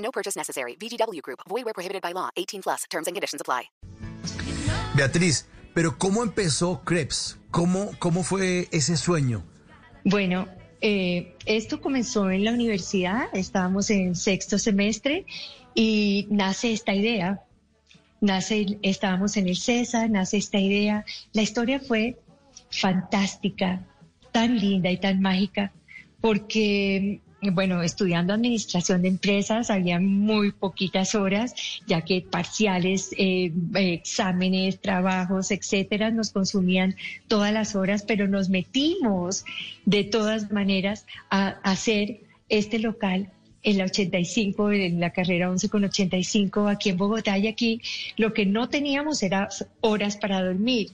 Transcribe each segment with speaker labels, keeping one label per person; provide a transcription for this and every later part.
Speaker 1: No purchase necessary. VGW Group. Void where prohibited by law. 18 plus. Terms and conditions apply.
Speaker 2: Beatriz, pero ¿cómo empezó Krebs? ¿Cómo, cómo fue ese sueño?
Speaker 3: Bueno, eh, esto comenzó en la universidad, estábamos en sexto semestre y nace esta idea. Nace, estábamos en el César, nace esta idea. La historia fue fantástica, tan linda y tan mágica, porque bueno, estudiando administración de empresas había muy poquitas horas, ya que parciales, eh, exámenes, trabajos, etcétera, nos consumían todas las horas, pero nos metimos de todas maneras a, hacer este local en la 85, en la carrera 11 con 85 aquí en Bogotá. Y aquí lo que no teníamos era horas para dormir,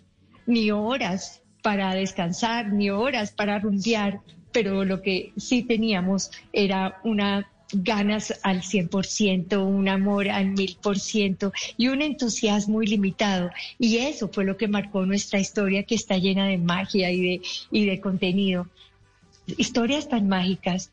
Speaker 3: ni horas para descansar, ni horas para rumbear, pero lo que sí teníamos era una ganas al 100%, un amor al 1000% y un entusiasmo ilimitado. Y eso fue lo que marcó nuestra historia que está llena de magia y de, y de contenido. Historias tan mágicas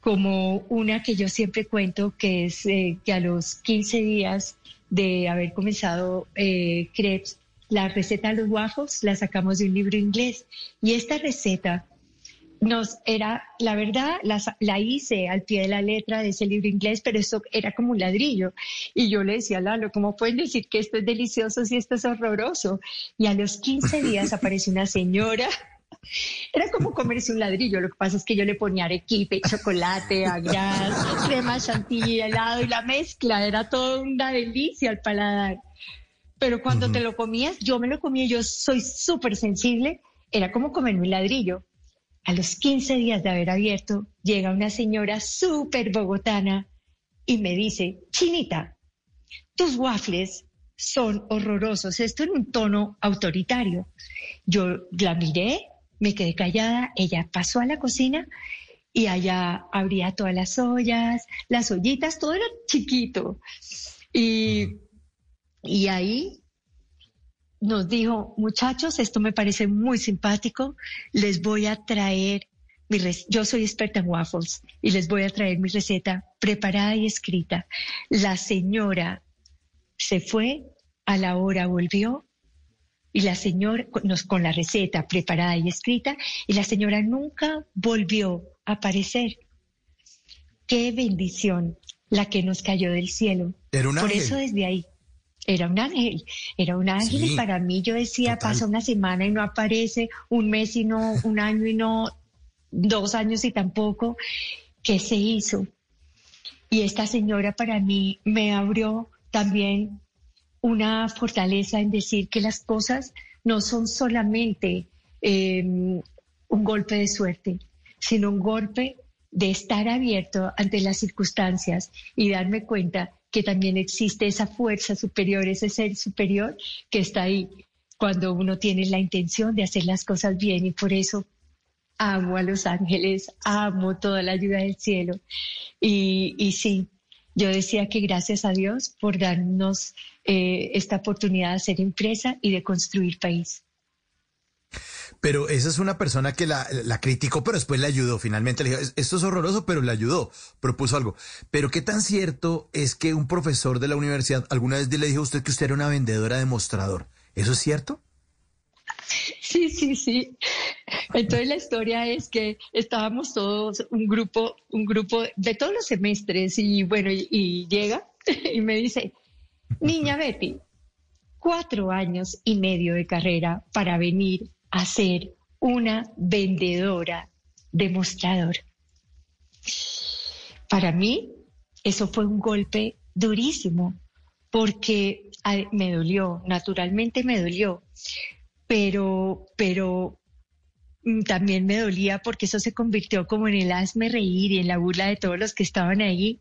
Speaker 3: como una que yo siempre cuento, que es eh, que a los 15 días de haber comenzado eh, Krebs, la receta de los waffles la sacamos de un libro inglés. Y esta receta nos era, la verdad, la, hice al pie de la letra de ese libro inglés, pero eso era como un ladrillo. Y yo le decía a Lalo, ¿cómo pueden decir que esto es delicioso si esto es horroroso? Y a los 15 días aparece una señora. Era como comerse un ladrillo, lo que pasa es que yo le ponía arequipe, chocolate, agras, crema chantilly, helado y la mezcla, era todo una delicia al paladar. Pero cuando te lo comías, yo me lo comía, yo soy súper sensible, era como comerme un ladrillo a los 15 días de haber abierto, llega una señora súper bogotana y me dice, Chinita, tus waffles son horrorosos, esto en un tono autoritario. Yo la miré, me quedé callada, ella pasó a la cocina y allá abría todas las ollas, las ollitas, todo era chiquito. Y, y ahí nos dijo, muchachos, esto me parece muy simpático, les voy a traer, mi yo soy experta en waffles y les voy a traer mi receta preparada y escrita. La señora se fue, a la hora volvió y la señora, nos, con la receta preparada y escrita, y la señora nunca volvió a aparecer. Qué bendición la que nos cayó del cielo. Por eso desde ahí era un ángel, era un ángel y para mí yo decía, pasa una semana y no aparece, un mes y no, un año y no, dos años y tampoco. ¿Qué se hizo? Y esta señora para mí me abrió también una fortaleza en decir que las cosas no son solamente em, un golpe de suerte, sino un golpe de estar abierto ante las circunstancias y darme cuenta que también existe esa fuerza superior, ese ser superior que está ahí cuando uno tiene la intención de hacer las cosas bien y por eso amo a los ángeles, amo toda la ayuda del cielo. Y, y sí, yo decía que gracias a Dios por darnos eh, esta oportunidad de ser empresa y de construir país.
Speaker 2: Pero esa es una persona que la, criticó, pero después le ayudó. Finalmente le dijo, esto es horroroso, pero le ayudó, propuso algo. Pero qué tan cierto es que un profesor de la universidad alguna vez le dijo a usted que usted era una vendedora de mostrador. ¿Eso es cierto?
Speaker 3: Sí, sí, sí. Entonces la historia es que estábamos todos, un grupo, un grupo de todos los semestres, y bueno, y llega y me dice, niña Betty, cuatro años y medio de carrera para venir a ser una vendedora demostrador. Para mí, eso fue un golpe durísimo, porque me dolió, naturalmente me dolió, pero, pero mm, también me dolía porque eso se convirtió como en el hazme reír y en la burla de todos los que estaban ahí.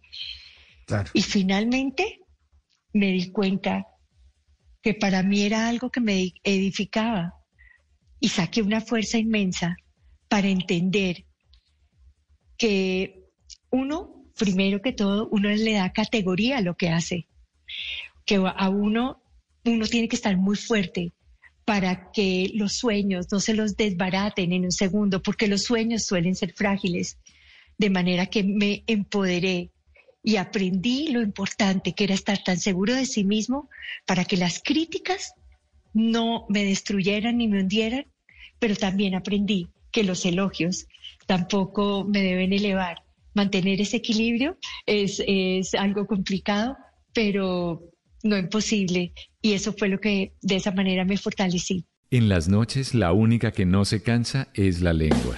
Speaker 3: Y finalmente me di cuenta que para mí era algo que me edificaba y saqué una fuerza inmensa para entender que uno, primero que todo, uno le da categoría a lo que hace, que a uno, uno tiene que estar muy fuerte para que los sueños no se los desbaraten en un segundo, porque los sueños suelen ser frágiles, de manera que me empoderé y aprendí lo importante que era estar tan seguro de sí mismo para que las críticas no me destruyeran ni me hundieran, pero también aprendí que los elogios tampoco me deben elevar. Mantener ese equilibrio es, es algo complicado, pero no imposible. Y eso fue lo que de esa manera me fortalecí.
Speaker 4: En las noches la única que no se cansa es la lengua.